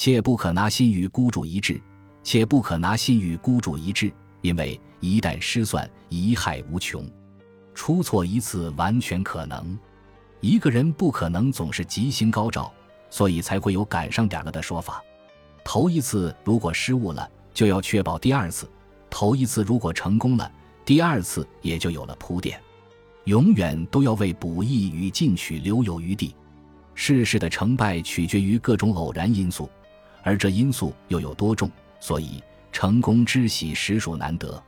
切不可拿心与孤注一掷，且不可拿心与孤注一掷，因为一旦失算，贻害无穷。出错一次完全可能，一个人不可能总是吉星高照，所以才会有赶上点了的说法。头一次如果失误了，就要确保第二次；头一次如果成功了，第二次也就有了铺垫。永远都要为补益与进取留有余地。世事的成败取决于各种偶然因素，而这因素又有多重，所以成功之喜实属难得。